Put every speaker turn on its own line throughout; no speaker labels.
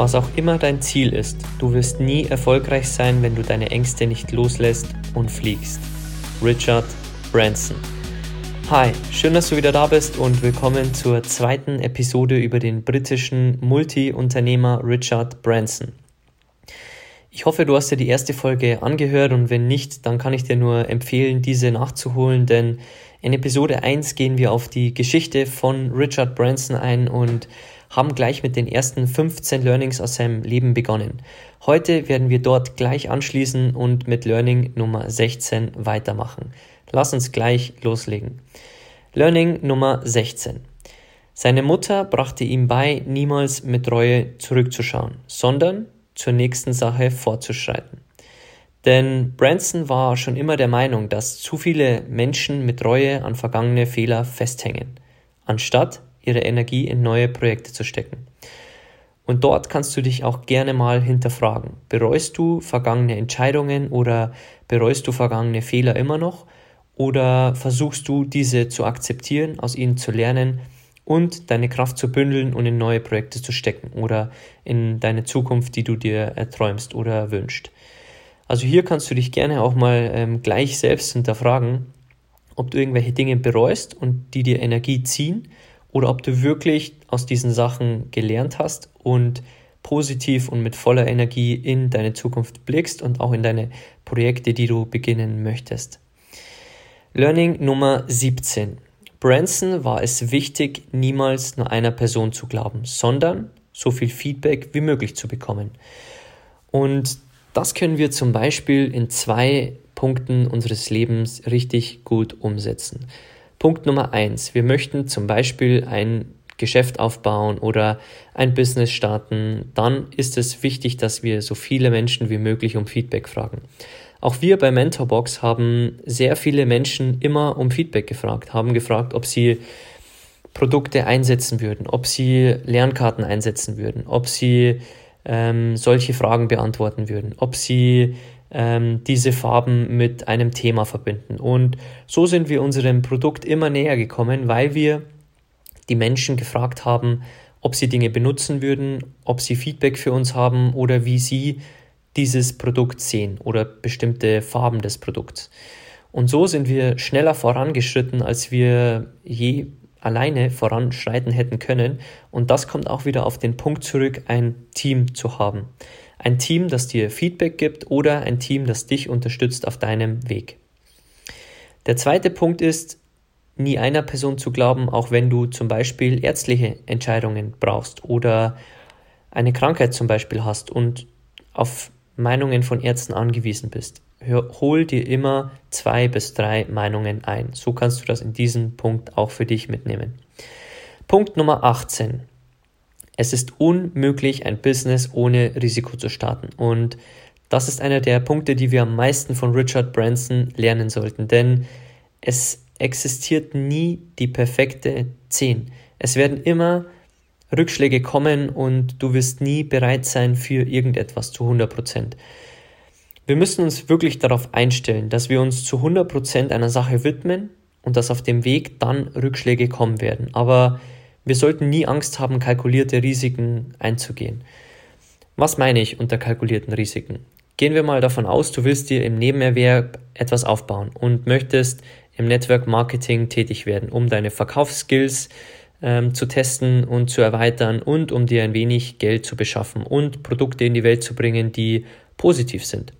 Was auch immer dein Ziel ist, du wirst nie erfolgreich sein, wenn du deine Ängste nicht loslässt und fliegst. Richard Branson. Hi, schön, dass du wieder da bist und willkommen zur zweiten Episode über den britischen Multi-Unternehmer Richard Branson. Ich hoffe, du hast dir die erste Folge angehört und wenn nicht, dann kann ich dir nur empfehlen, diese nachzuholen, denn in Episode 1 gehen wir auf die Geschichte von Richard Branson ein und haben gleich mit den ersten 15 Learnings aus seinem Leben begonnen. Heute werden wir dort gleich anschließen und mit Learning Nummer 16 weitermachen. Lass uns gleich loslegen. Learning Nummer 16. Seine Mutter brachte ihm bei, niemals mit Reue zurückzuschauen, sondern zur nächsten Sache fortzuschreiten. Denn Branson war schon immer der Meinung, dass zu viele Menschen mit Reue an vergangene Fehler festhängen, anstatt ihre Energie in neue Projekte zu stecken. Und dort kannst du dich auch gerne mal hinterfragen. Bereust du vergangene Entscheidungen oder bereust du vergangene Fehler immer noch? Oder versuchst du diese zu akzeptieren, aus ihnen zu lernen und deine Kraft zu bündeln und in neue Projekte zu stecken oder in deine Zukunft, die du dir erträumst oder wünschst? Also hier kannst du dich gerne auch mal ähm, gleich selbst hinterfragen, ob du irgendwelche Dinge bereust und die dir Energie ziehen oder ob du wirklich aus diesen Sachen gelernt hast und positiv und mit voller Energie in deine Zukunft blickst und auch in deine Projekte, die du beginnen möchtest. Learning Nummer 17. Branson war es wichtig, niemals nur einer Person zu glauben, sondern so viel Feedback wie möglich zu bekommen. Und das können wir zum Beispiel in zwei Punkten unseres Lebens richtig gut umsetzen. Punkt Nummer eins. Wir möchten zum Beispiel ein Geschäft aufbauen oder ein Business starten. Dann ist es wichtig, dass wir so viele Menschen wie möglich um Feedback fragen. Auch wir bei Mentorbox haben sehr viele Menschen immer um Feedback gefragt, haben gefragt, ob sie Produkte einsetzen würden, ob sie Lernkarten einsetzen würden, ob sie ähm, solche Fragen beantworten würden, ob sie ähm, diese Farben mit einem Thema verbinden. Und so sind wir unserem Produkt immer näher gekommen, weil wir die Menschen gefragt haben, ob sie Dinge benutzen würden, ob sie Feedback für uns haben oder wie sie dieses Produkt sehen oder bestimmte Farben des Produkts. Und so sind wir schneller vorangeschritten, als wir je alleine voranschreiten hätten können. Und das kommt auch wieder auf den Punkt zurück, ein Team zu haben. Ein Team, das dir Feedback gibt oder ein Team, das dich unterstützt auf deinem Weg. Der zweite Punkt ist, nie einer Person zu glauben, auch wenn du zum Beispiel ärztliche Entscheidungen brauchst oder eine Krankheit zum Beispiel hast und auf Meinungen von Ärzten angewiesen bist. Hol dir immer zwei bis drei Meinungen ein. So kannst du das in diesem Punkt auch für dich mitnehmen. Punkt Nummer 18. Es ist unmöglich, ein Business ohne Risiko zu starten. Und das ist einer der Punkte, die wir am meisten von Richard Branson lernen sollten. Denn es existiert nie die perfekte 10. Es werden immer Rückschläge kommen und du wirst nie bereit sein für irgendetwas zu 100%. Wir müssen uns wirklich darauf einstellen, dass wir uns zu 100% einer Sache widmen und dass auf dem Weg dann Rückschläge kommen werden. Aber wir sollten nie Angst haben, kalkulierte Risiken einzugehen. Was meine ich unter kalkulierten Risiken? Gehen wir mal davon aus, du willst dir im Nebenerwerb etwas aufbauen und möchtest im Network Marketing tätig werden, um deine Verkaufsskills ähm, zu testen und zu erweitern und um dir ein wenig Geld zu beschaffen und Produkte in die Welt zu bringen, die positiv sind.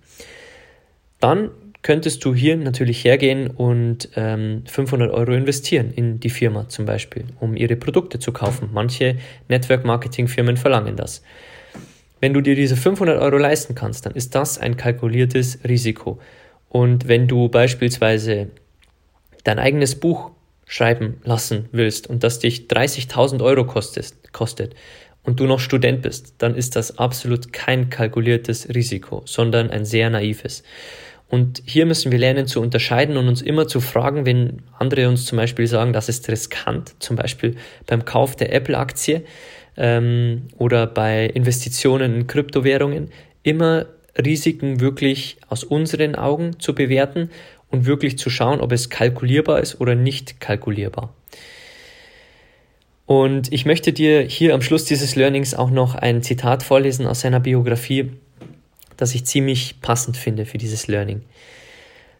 Dann könntest du hier natürlich hergehen und ähm, 500 Euro investieren in die Firma zum Beispiel, um ihre Produkte zu kaufen. Manche Network-Marketing-Firmen verlangen das. Wenn du dir diese 500 Euro leisten kannst, dann ist das ein kalkuliertes Risiko. Und wenn du beispielsweise dein eigenes Buch schreiben lassen willst und das dich 30.000 Euro kostet, kostet und du noch Student bist, dann ist das absolut kein kalkuliertes Risiko, sondern ein sehr naives. Und hier müssen wir lernen zu unterscheiden und uns immer zu fragen, wenn andere uns zum Beispiel sagen, das ist riskant, zum Beispiel beim Kauf der Apple-Aktie ähm, oder bei Investitionen in Kryptowährungen, immer Risiken wirklich aus unseren Augen zu bewerten und wirklich zu schauen, ob es kalkulierbar ist oder nicht kalkulierbar. Und ich möchte dir hier am Schluss dieses Learnings auch noch ein Zitat vorlesen aus seiner Biografie, das ich ziemlich passend finde für dieses Learning.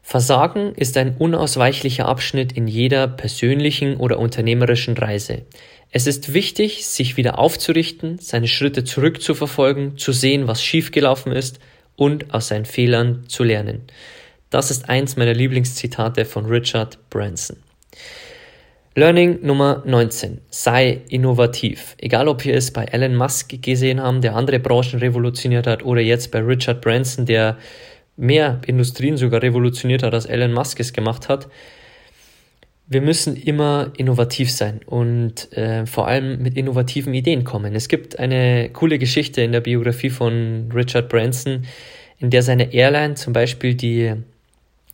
Versagen ist ein unausweichlicher Abschnitt in jeder persönlichen oder unternehmerischen Reise. Es ist wichtig, sich wieder aufzurichten, seine Schritte zurückzuverfolgen, zu sehen, was schiefgelaufen ist und aus seinen Fehlern zu lernen. Das ist eins meiner Lieblingszitate von Richard Branson. Learning Nummer 19. Sei innovativ. Egal, ob wir es bei Elon Musk gesehen haben, der andere Branchen revolutioniert hat, oder jetzt bei Richard Branson, der mehr Industrien sogar revolutioniert hat, als Elon Musk es gemacht hat. Wir müssen immer innovativ sein und äh, vor allem mit innovativen Ideen kommen. Es gibt eine coole Geschichte in der Biografie von Richard Branson, in der seine Airline zum Beispiel die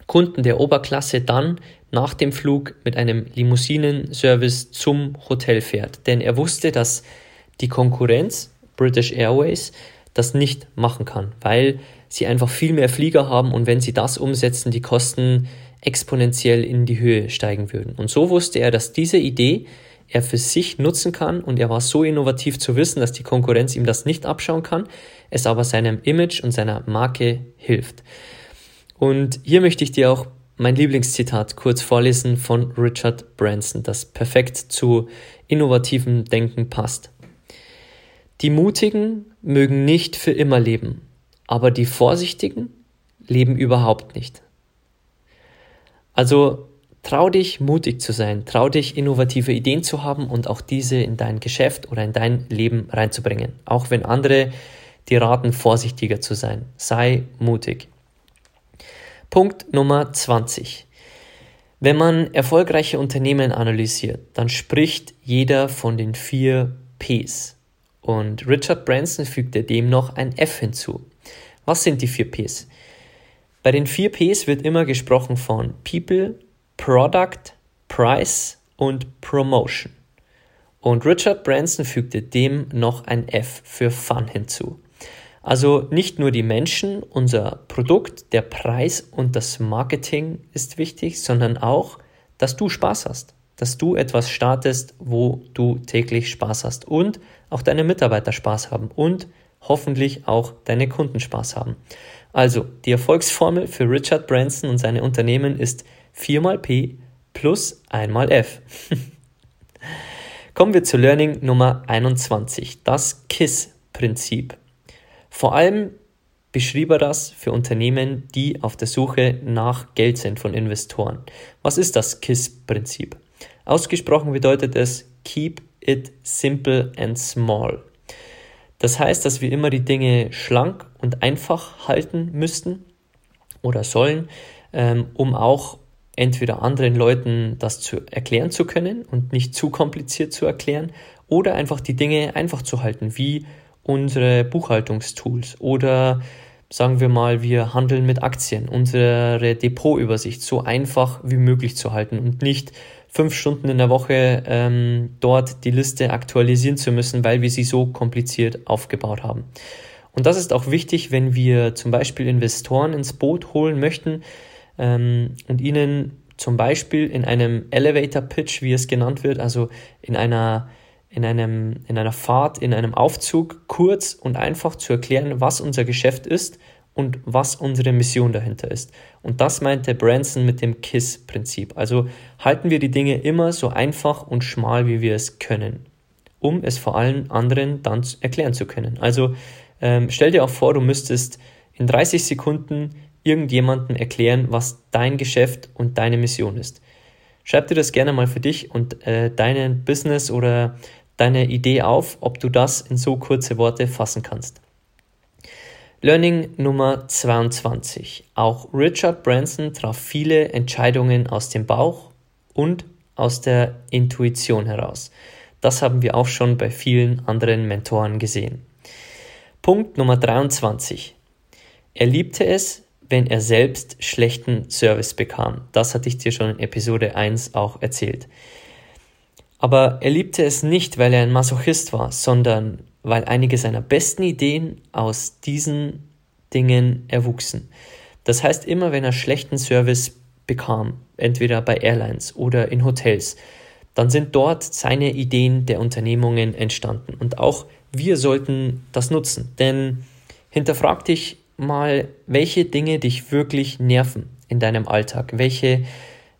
Kunden der Oberklasse dann nach dem Flug mit einem Limousinenservice zum Hotel fährt. Denn er wusste, dass die Konkurrenz, British Airways, das nicht machen kann, weil sie einfach viel mehr Flieger haben und wenn sie das umsetzen, die Kosten exponentiell in die Höhe steigen würden. Und so wusste er, dass diese Idee er für sich nutzen kann und er war so innovativ zu wissen, dass die Konkurrenz ihm das nicht abschauen kann, es aber seinem Image und seiner Marke hilft. Und hier möchte ich dir auch mein Lieblingszitat kurz vorlesen von Richard Branson, das perfekt zu innovativem Denken passt. Die Mutigen mögen nicht für immer leben, aber die Vorsichtigen leben überhaupt nicht. Also trau dich, mutig zu sein, trau dich, innovative Ideen zu haben und auch diese in dein Geschäft oder in dein Leben reinzubringen. Auch wenn andere dir raten, vorsichtiger zu sein. Sei mutig. Punkt Nummer 20. Wenn man erfolgreiche Unternehmen analysiert, dann spricht jeder von den vier Ps. Und Richard Branson fügte dem noch ein F hinzu. Was sind die vier Ps? Bei den vier Ps wird immer gesprochen von People, Product, Price und Promotion. Und Richard Branson fügte dem noch ein F für Fun hinzu. Also nicht nur die Menschen, unser Produkt, der Preis und das Marketing ist wichtig, sondern auch, dass du Spaß hast, dass du etwas startest, wo du täglich Spaß hast und auch deine Mitarbeiter Spaß haben und hoffentlich auch deine Kunden Spaß haben. Also die Erfolgsformel für Richard Branson und seine Unternehmen ist 4 mal P plus 1 mal F. Kommen wir zu Learning Nummer 21, das KISS-Prinzip. Vor allem beschrieb er das für Unternehmen, die auf der Suche nach Geld sind von Investoren. Was ist das KISS-Prinzip? Ausgesprochen bedeutet es Keep it simple and small. Das heißt, dass wir immer die Dinge schlank und einfach halten müssten oder sollen, ähm, um auch entweder anderen Leuten das zu erklären zu können und nicht zu kompliziert zu erklären oder einfach die Dinge einfach zu halten, wie unsere Buchhaltungstools oder sagen wir mal, wir handeln mit Aktien, unsere Depotübersicht so einfach wie möglich zu halten und nicht fünf Stunden in der Woche ähm, dort die Liste aktualisieren zu müssen, weil wir sie so kompliziert aufgebaut haben. Und das ist auch wichtig, wenn wir zum Beispiel Investoren ins Boot holen möchten ähm, und ihnen zum Beispiel in einem Elevator Pitch, wie es genannt wird, also in einer in, einem, in einer Fahrt, in einem Aufzug kurz und einfach zu erklären, was unser Geschäft ist und was unsere Mission dahinter ist. Und das meinte Branson mit dem KISS-Prinzip. Also halten wir die Dinge immer so einfach und schmal, wie wir es können, um es vor allen anderen dann erklären zu können. Also ähm, stell dir auch vor, du müsstest in 30 Sekunden irgendjemandem erklären, was dein Geschäft und deine Mission ist. Schreib dir das gerne mal für dich und äh, deinen Business oder deine Idee auf, ob du das in so kurze Worte fassen kannst. Learning Nummer 22. Auch Richard Branson traf viele Entscheidungen aus dem Bauch und aus der Intuition heraus. Das haben wir auch schon bei vielen anderen Mentoren gesehen. Punkt Nummer 23. Er liebte es, wenn er selbst schlechten Service bekam. Das hatte ich dir schon in Episode 1 auch erzählt. Aber er liebte es nicht, weil er ein Masochist war, sondern weil einige seiner besten Ideen aus diesen Dingen erwuchsen. Das heißt, immer wenn er schlechten Service bekam, entweder bei Airlines oder in Hotels, dann sind dort seine Ideen der Unternehmungen entstanden. Und auch wir sollten das nutzen, denn hinterfrag dich mal, welche Dinge dich wirklich nerven in deinem Alltag, welche,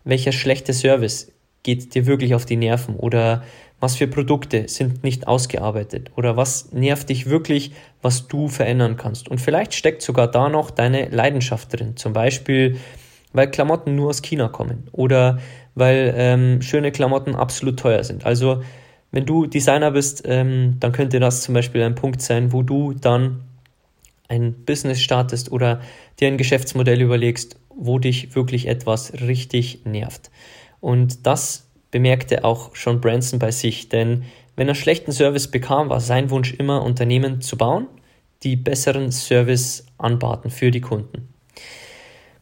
welcher schlechte Service geht dir wirklich auf die Nerven oder was für Produkte sind nicht ausgearbeitet oder was nervt dich wirklich, was du verändern kannst. Und vielleicht steckt sogar da noch deine Leidenschaft drin, zum Beispiel weil Klamotten nur aus China kommen oder weil ähm, schöne Klamotten absolut teuer sind. Also wenn du Designer bist, ähm, dann könnte das zum Beispiel ein Punkt sein, wo du dann ein Business startest oder dir ein Geschäftsmodell überlegst, wo dich wirklich etwas richtig nervt. Und das bemerkte auch schon Branson bei sich, denn wenn er schlechten Service bekam, war sein Wunsch immer, Unternehmen zu bauen, die besseren Service anbaten für die Kunden.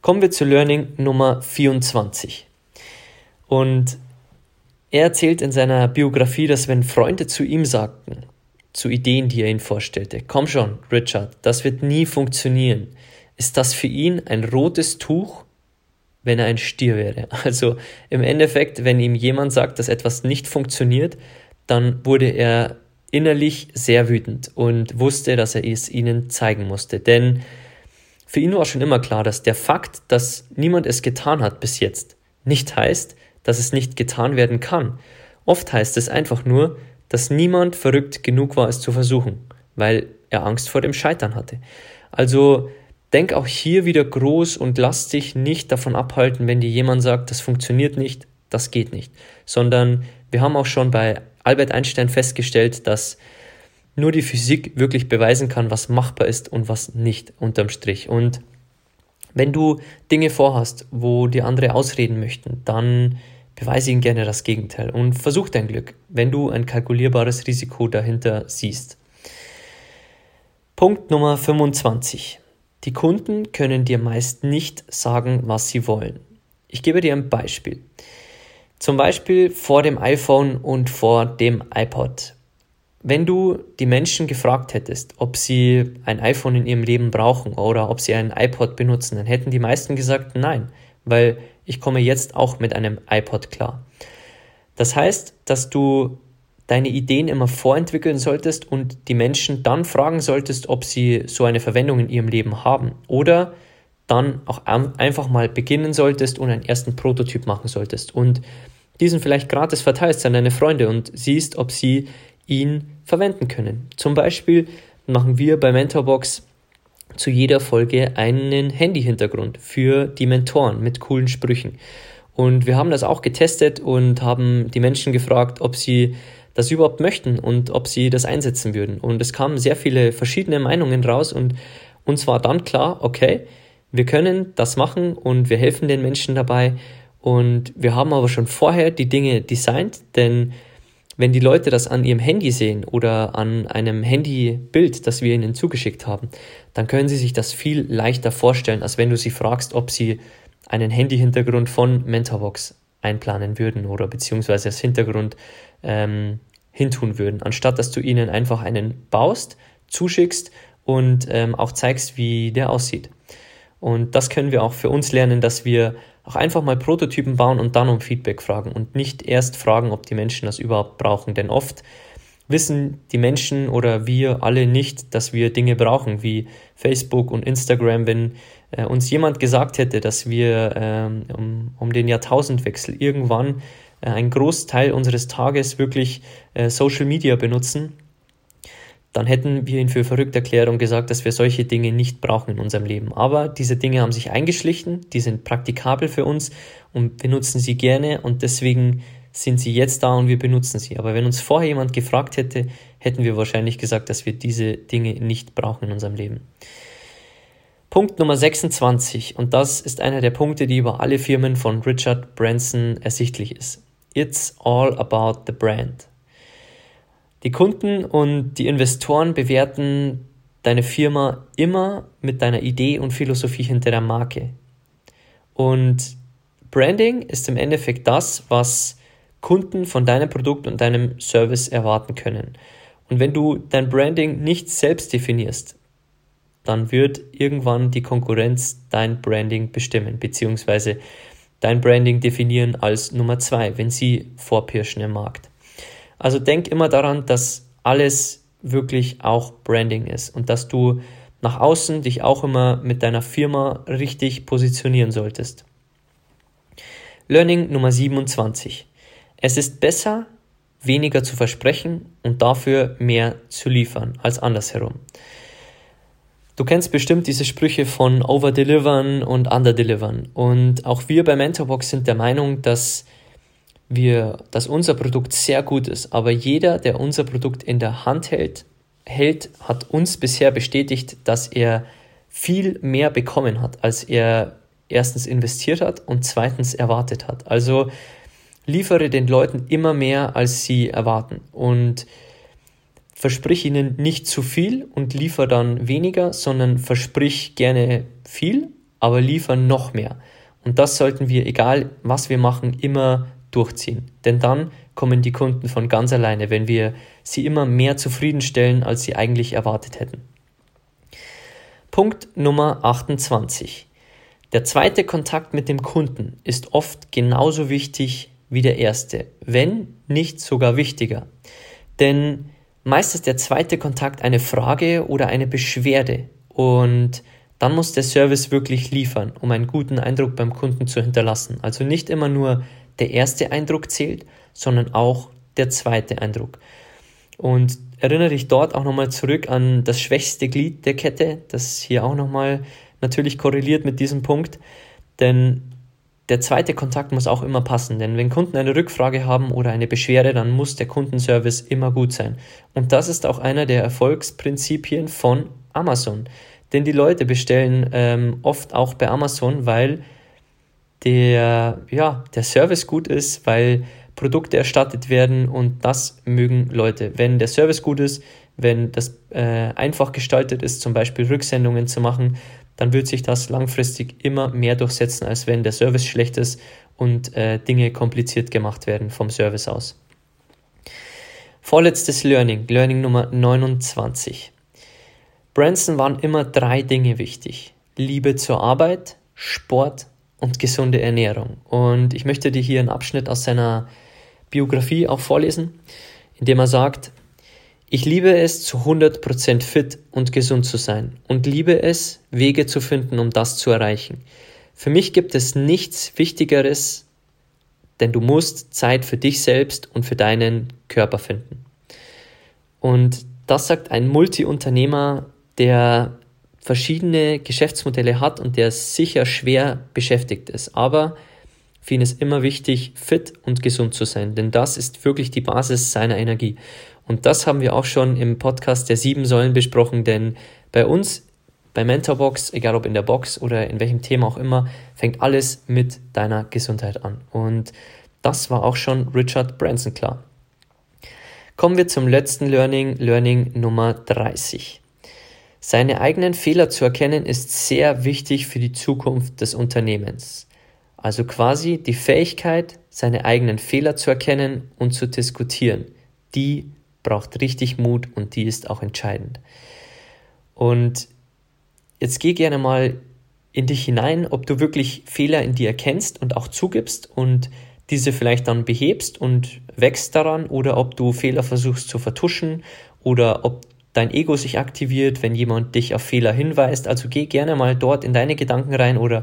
Kommen wir zu Learning Nummer 24. Und er erzählt in seiner Biografie, dass wenn Freunde zu ihm sagten, zu Ideen, die er ihnen vorstellte. Komm schon, Richard, das wird nie funktionieren. Ist das für ihn ein rotes Tuch, wenn er ein Stier wäre? Also im Endeffekt, wenn ihm jemand sagt, dass etwas nicht funktioniert, dann wurde er innerlich sehr wütend und wusste, dass er es ihnen zeigen musste. Denn für ihn war schon immer klar, dass der Fakt, dass niemand es getan hat bis jetzt, nicht heißt, dass es nicht getan werden kann. Oft heißt es einfach nur, dass niemand verrückt genug war, es zu versuchen, weil er Angst vor dem Scheitern hatte. Also denk auch hier wieder groß und lass dich nicht davon abhalten, wenn dir jemand sagt, das funktioniert nicht, das geht nicht, sondern wir haben auch schon bei Albert Einstein festgestellt, dass nur die Physik wirklich beweisen kann, was machbar ist und was nicht unterm Strich. Und wenn du Dinge vorhast, wo dir andere ausreden möchten, dann beweise ihnen gerne das Gegenteil und versuch dein Glück, wenn du ein kalkulierbares Risiko dahinter siehst. Punkt Nummer 25. Die Kunden können dir meist nicht sagen, was sie wollen. Ich gebe dir ein Beispiel. Zum Beispiel vor dem iPhone und vor dem iPod. Wenn du die Menschen gefragt hättest, ob sie ein iPhone in ihrem Leben brauchen oder ob sie ein iPod benutzen, dann hätten die meisten gesagt nein, weil ich komme jetzt auch mit einem iPod klar. Das heißt, dass du deine Ideen immer vorentwickeln solltest und die Menschen dann fragen solltest, ob sie so eine Verwendung in ihrem Leben haben oder dann auch einfach mal beginnen solltest und einen ersten Prototyp machen solltest und diesen vielleicht gratis verteilst an deine Freunde und siehst, ob sie ihn verwenden können. Zum Beispiel machen wir bei Mentorbox zu jeder Folge einen Handy-Hintergrund für die Mentoren mit coolen Sprüchen. Und wir haben das auch getestet und haben die Menschen gefragt, ob sie das überhaupt möchten und ob sie das einsetzen würden. Und es kamen sehr viele verschiedene Meinungen raus und uns war dann klar, okay, wir können das machen und wir helfen den Menschen dabei. Und wir haben aber schon vorher die Dinge designt, denn wenn die Leute das an ihrem Handy sehen oder an einem Handybild, das wir ihnen zugeschickt haben, dann können sie sich das viel leichter vorstellen, als wenn du sie fragst, ob sie einen Handy-Hintergrund von Mentorbox einplanen würden oder beziehungsweise als Hintergrund ähm, hintun würden, anstatt dass du ihnen einfach einen baust, zuschickst und ähm, auch zeigst, wie der aussieht. Und das können wir auch für uns lernen, dass wir auch einfach mal Prototypen bauen und dann um Feedback fragen und nicht erst fragen, ob die Menschen das überhaupt brauchen. Denn oft wissen die Menschen oder wir alle nicht, dass wir Dinge brauchen, wie Facebook und Instagram. Wenn äh, uns jemand gesagt hätte, dass wir ähm, um, um den Jahrtausendwechsel irgendwann äh, einen Großteil unseres Tages wirklich äh, Social Media benutzen, dann hätten wir ihn für verrückt erklärt und gesagt, dass wir solche Dinge nicht brauchen in unserem Leben. Aber diese Dinge haben sich eingeschlichen, die sind praktikabel für uns und wir nutzen sie gerne und deswegen sind sie jetzt da und wir benutzen sie. Aber wenn uns vorher jemand gefragt hätte, hätten wir wahrscheinlich gesagt, dass wir diese Dinge nicht brauchen in unserem Leben. Punkt Nummer 26, und das ist einer der Punkte, die über alle Firmen von Richard Branson ersichtlich ist. It's all about the brand. Die Kunden und die Investoren bewerten deine Firma immer mit deiner Idee und Philosophie hinter der Marke. Und Branding ist im Endeffekt das, was Kunden von deinem Produkt und deinem Service erwarten können. Und wenn du dein Branding nicht selbst definierst, dann wird irgendwann die Konkurrenz dein Branding bestimmen, beziehungsweise dein Branding definieren als Nummer zwei, wenn sie vorpirschen im Markt. Also denk immer daran, dass alles wirklich auch Branding ist und dass du nach außen dich auch immer mit deiner Firma richtig positionieren solltest. Learning Nummer 27. Es ist besser, weniger zu versprechen und dafür mehr zu liefern als andersherum. Du kennst bestimmt diese Sprüche von overdelivern und underdelivern. Und auch wir bei Mentorbox sind der Meinung, dass wir, dass unser Produkt sehr gut ist. Aber jeder, der unser Produkt in der Hand hält, hält, hat uns bisher bestätigt, dass er viel mehr bekommen hat, als er erstens investiert hat und zweitens erwartet hat. Also liefere den Leuten immer mehr, als sie erwarten. Und versprich ihnen nicht zu viel und liefer dann weniger, sondern versprich gerne viel, aber liefer noch mehr. Und das sollten wir, egal was wir machen, immer durchziehen. Denn dann kommen die Kunden von ganz alleine, wenn wir sie immer mehr zufriedenstellen, als sie eigentlich erwartet hätten. Punkt Nummer 28. Der zweite Kontakt mit dem Kunden ist oft genauso wichtig wie der erste, wenn nicht sogar wichtiger. Denn Meist ist der zweite Kontakt eine Frage oder eine Beschwerde und dann muss der Service wirklich liefern, um einen guten Eindruck beim Kunden zu hinterlassen. Also nicht immer nur der erste Eindruck zählt, sondern auch der zweite Eindruck. Und erinnere dich dort auch nochmal zurück an das schwächste Glied der Kette, das hier auch nochmal natürlich korreliert mit diesem Punkt. Denn der zweite Kontakt muss auch immer passen, denn wenn Kunden eine Rückfrage haben oder eine Beschwerde, dann muss der Kundenservice immer gut sein. Und das ist auch einer der Erfolgsprinzipien von Amazon. Denn die Leute bestellen ähm, oft auch bei Amazon, weil der, ja, der Service gut ist, weil Produkte erstattet werden und das mögen Leute. Wenn der Service gut ist, wenn das äh, einfach gestaltet ist, zum Beispiel Rücksendungen zu machen, dann wird sich das langfristig immer mehr durchsetzen, als wenn der Service schlecht ist und äh, Dinge kompliziert gemacht werden vom Service aus. Vorletztes Learning, Learning Nummer 29. Branson waren immer drei Dinge wichtig. Liebe zur Arbeit, Sport und gesunde Ernährung. Und ich möchte dir hier einen Abschnitt aus seiner Biografie auch vorlesen, in dem er sagt, ich liebe es, zu 100% fit und gesund zu sein und liebe es, Wege zu finden, um das zu erreichen. Für mich gibt es nichts Wichtigeres, denn du musst Zeit für dich selbst und für deinen Körper finden. Und das sagt ein Multiunternehmer, der verschiedene Geschäftsmodelle hat und der sicher schwer beschäftigt ist. Aber für ihn ist immer wichtig, fit und gesund zu sein, denn das ist wirklich die Basis seiner Energie. Und das haben wir auch schon im Podcast der sieben Säulen besprochen, denn bei uns, bei Mentorbox, egal ob in der Box oder in welchem Thema auch immer, fängt alles mit deiner Gesundheit an. Und das war auch schon Richard Branson klar. Kommen wir zum letzten Learning, Learning Nummer 30. Seine eigenen Fehler zu erkennen ist sehr wichtig für die Zukunft des Unternehmens. Also quasi die Fähigkeit, seine eigenen Fehler zu erkennen und zu diskutieren. Die braucht richtig Mut und die ist auch entscheidend. Und jetzt geh gerne mal in dich hinein, ob du wirklich Fehler in dir erkennst und auch zugibst und diese vielleicht dann behebst und wächst daran oder ob du Fehler versuchst zu vertuschen oder ob dein Ego sich aktiviert, wenn jemand dich auf Fehler hinweist. Also geh gerne mal dort in deine Gedanken rein oder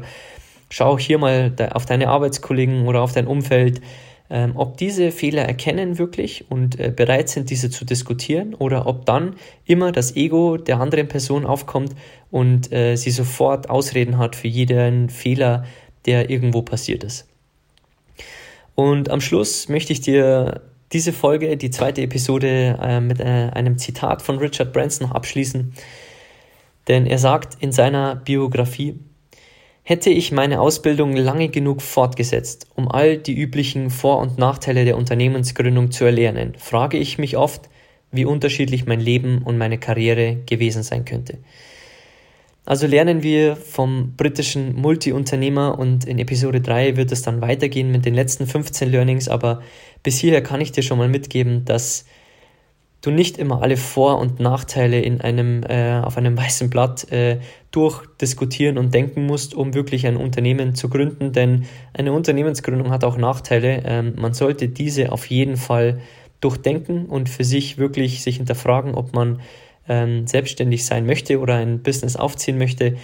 schau hier mal auf deine Arbeitskollegen oder auf dein Umfeld ähm, ob diese Fehler erkennen wirklich und äh, bereit sind, diese zu diskutieren oder ob dann immer das Ego der anderen Person aufkommt und äh, sie sofort Ausreden hat für jeden Fehler, der irgendwo passiert ist. Und am Schluss möchte ich dir diese Folge, die zweite Episode, äh, mit äh, einem Zitat von Richard Branson abschließen. Denn er sagt in seiner Biografie, Hätte ich meine Ausbildung lange genug fortgesetzt, um all die üblichen Vor- und Nachteile der Unternehmensgründung zu erlernen, frage ich mich oft, wie unterschiedlich mein Leben und meine Karriere gewesen sein könnte. Also lernen wir vom britischen Multi-Unternehmer und in Episode 3 wird es dann weitergehen mit den letzten 15 Learnings, aber bis hierher kann ich dir schon mal mitgeben, dass du nicht immer alle Vor- und Nachteile in einem, äh, auf einem weißen Blatt äh, durchdiskutieren und denken musst, um wirklich ein Unternehmen zu gründen, denn eine Unternehmensgründung hat auch Nachteile. Ähm, man sollte diese auf jeden Fall durchdenken und für sich wirklich sich hinterfragen, ob man ähm, selbstständig sein möchte oder ein Business aufziehen möchte.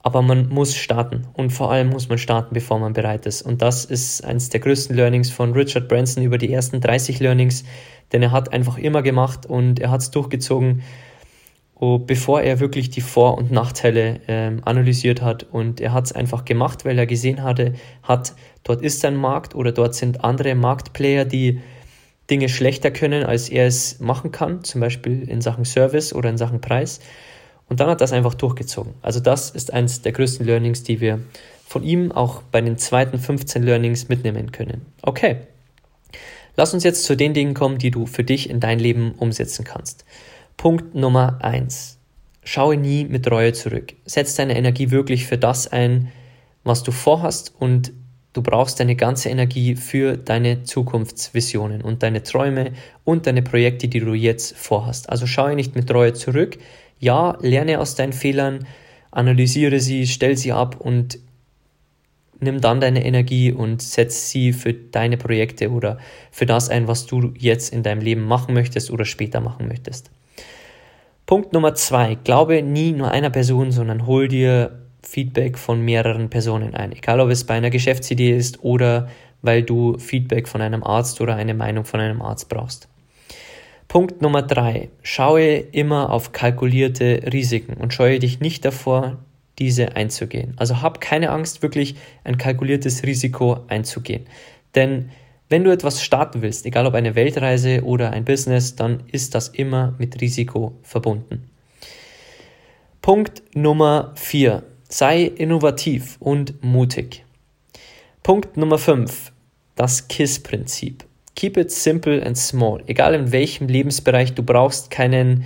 Aber man muss starten und vor allem muss man starten, bevor man bereit ist. Und das ist eines der größten Learnings von Richard Branson über die ersten 30 Learnings, denn er hat einfach immer gemacht und er hat es durchgezogen, oh, bevor er wirklich die Vor- und Nachteile ähm, analysiert hat. Und er hat es einfach gemacht, weil er gesehen hatte, hat, dort ist ein Markt oder dort sind andere Marktplayer, die Dinge schlechter können, als er es machen kann, zum Beispiel in Sachen Service oder in Sachen Preis. Und dann hat das einfach durchgezogen. Also das ist eines der größten Learnings, die wir von ihm auch bei den zweiten 15 Learnings mitnehmen können. Okay, lass uns jetzt zu den Dingen kommen, die du für dich in dein Leben umsetzen kannst. Punkt Nummer eins: Schaue nie mit Reue zurück. Setz deine Energie wirklich für das ein, was du vorhast und Du brauchst deine ganze Energie für deine Zukunftsvisionen und deine Träume und deine Projekte, die du jetzt vorhast. Also schaue nicht mit Reue zurück. Ja, lerne aus deinen Fehlern, analysiere sie, stell sie ab und nimm dann deine Energie und setz sie für deine Projekte oder für das ein, was du jetzt in deinem Leben machen möchtest oder später machen möchtest. Punkt Nummer zwei. Glaube nie nur einer Person, sondern hol dir Feedback von mehreren Personen ein, egal ob es bei einer Geschäftsidee ist oder weil du Feedback von einem Arzt oder eine Meinung von einem Arzt brauchst. Punkt Nummer drei. Schaue immer auf kalkulierte Risiken und scheue dich nicht davor, diese einzugehen. Also hab keine Angst, wirklich ein kalkuliertes Risiko einzugehen. Denn wenn du etwas starten willst, egal ob eine Weltreise oder ein Business, dann ist das immer mit Risiko verbunden. Punkt Nummer vier. Sei innovativ und mutig. Punkt Nummer 5. Das KISS-Prinzip. Keep it simple and small. Egal in welchem Lebensbereich, du brauchst keinen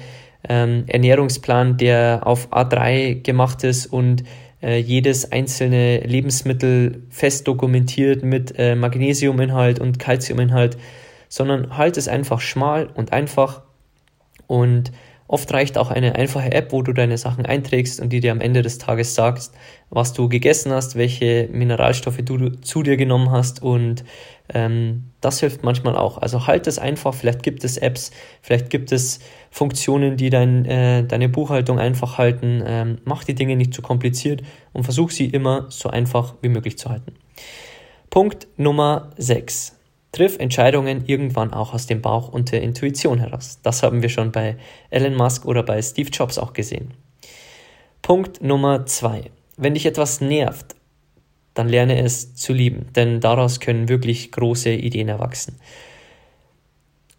ähm, Ernährungsplan, der auf A3 gemacht ist und äh, jedes einzelne Lebensmittel fest dokumentiert mit äh, Magnesiuminhalt und Calciuminhalt, sondern halt es einfach schmal und einfach. Und Oft reicht auch eine einfache App, wo du deine Sachen einträgst und die dir am Ende des Tages sagst, was du gegessen hast, welche Mineralstoffe du zu dir genommen hast und ähm, das hilft manchmal auch. Also halt es einfach, vielleicht gibt es Apps, vielleicht gibt es Funktionen, die dein, äh, deine Buchhaltung einfach halten. Ähm, mach die Dinge nicht zu kompliziert und versuch sie immer so einfach wie möglich zu halten. Punkt Nummer 6. Triff Entscheidungen irgendwann auch aus dem Bauch und der Intuition heraus. Das haben wir schon bei Elon Musk oder bei Steve Jobs auch gesehen. Punkt Nummer zwei. Wenn dich etwas nervt, dann lerne es zu lieben, denn daraus können wirklich große Ideen erwachsen.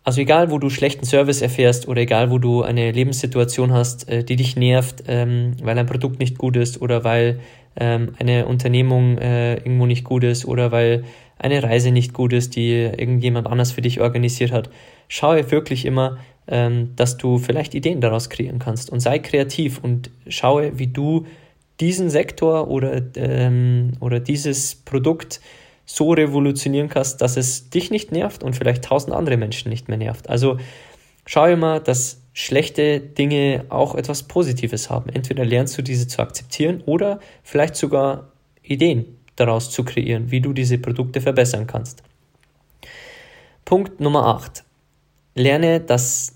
Also egal, wo du schlechten Service erfährst oder egal, wo du eine Lebenssituation hast, äh, die dich nervt, ähm, weil ein Produkt nicht gut ist oder weil ähm, eine Unternehmung äh, irgendwo nicht gut ist oder weil eine Reise nicht gut ist, die irgendjemand anders für dich organisiert hat. Schaue wirklich immer, ähm, dass du vielleicht Ideen daraus kreieren kannst und sei kreativ und schaue, wie du diesen Sektor oder, ähm, oder dieses Produkt so revolutionieren kannst, dass es dich nicht nervt und vielleicht tausend andere Menschen nicht mehr nervt. Also schau immer, dass schlechte Dinge auch etwas Positives haben. Entweder lernst du diese zu akzeptieren oder vielleicht sogar Ideen daraus zu kreieren, wie du diese Produkte verbessern kannst. Punkt Nummer 8. Lerne, dass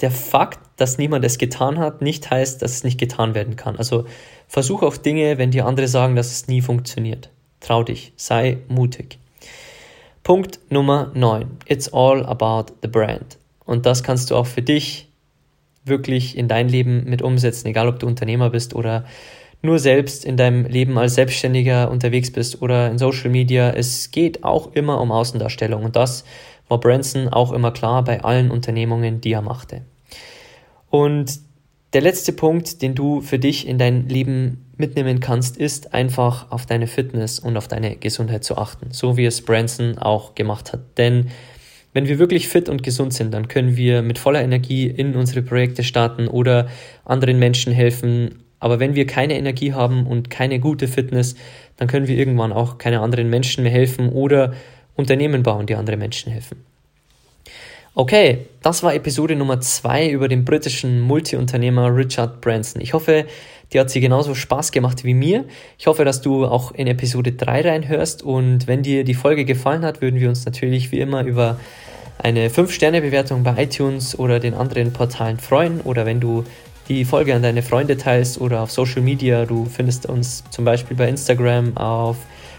der Fakt, dass niemand es getan hat, nicht heißt, dass es nicht getan werden kann. Also versuch auch Dinge, wenn dir andere sagen, dass es nie funktioniert. Trau dich, sei mutig. Punkt Nummer 9. It's all about the brand. Und das kannst du auch für dich wirklich in dein Leben mit umsetzen, egal ob du Unternehmer bist oder nur selbst in deinem Leben als Selbstständiger unterwegs bist oder in Social Media. Es geht auch immer um Außendarstellung und das war Branson auch immer klar bei allen Unternehmungen, die er machte. Und Der letzte Punkt, den du für dich in dein Leben mitnehmen kannst, ist einfach auf deine Fitness und auf deine Gesundheit zu achten, so wie es Branson auch gemacht hat. Denn wenn wir wirklich fit und gesund sind, dann können wir mit voller Energie in unsere Projekte starten oder anderen Menschen helfen. Aber wenn wir keine Energie haben und keine gute Fitness, dann können wir irgendwann auch keine anderen Menschen mehr helfen oder Unternehmen bauen, die anderen Menschen helfen. Okay, das war Episode Nummer 2 über den britischen Multiunternehmer Richard Branson. Ich hoffe, dir hat sie genauso Spaß gemacht wie mir. Ich hoffe, dass du auch in Episode 3 reinhörst und wenn dir die Folge gefallen hat, würden wir uns natürlich wie immer über eine 5-Sterne-Bewertung bei iTunes oder den anderen Portalen freuen oder wenn du die Folge an deine Freunde teilst oder auf Social Media. Du findest uns zum Beispiel bei Instagram auf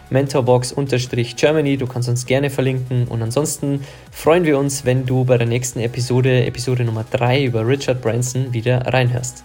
mentorbox-germany. Du kannst uns gerne verlinken und ansonsten freuen wir uns, wenn du bei der nächsten Episode, Episode Nummer 3 über Richard Branson wieder reinhörst.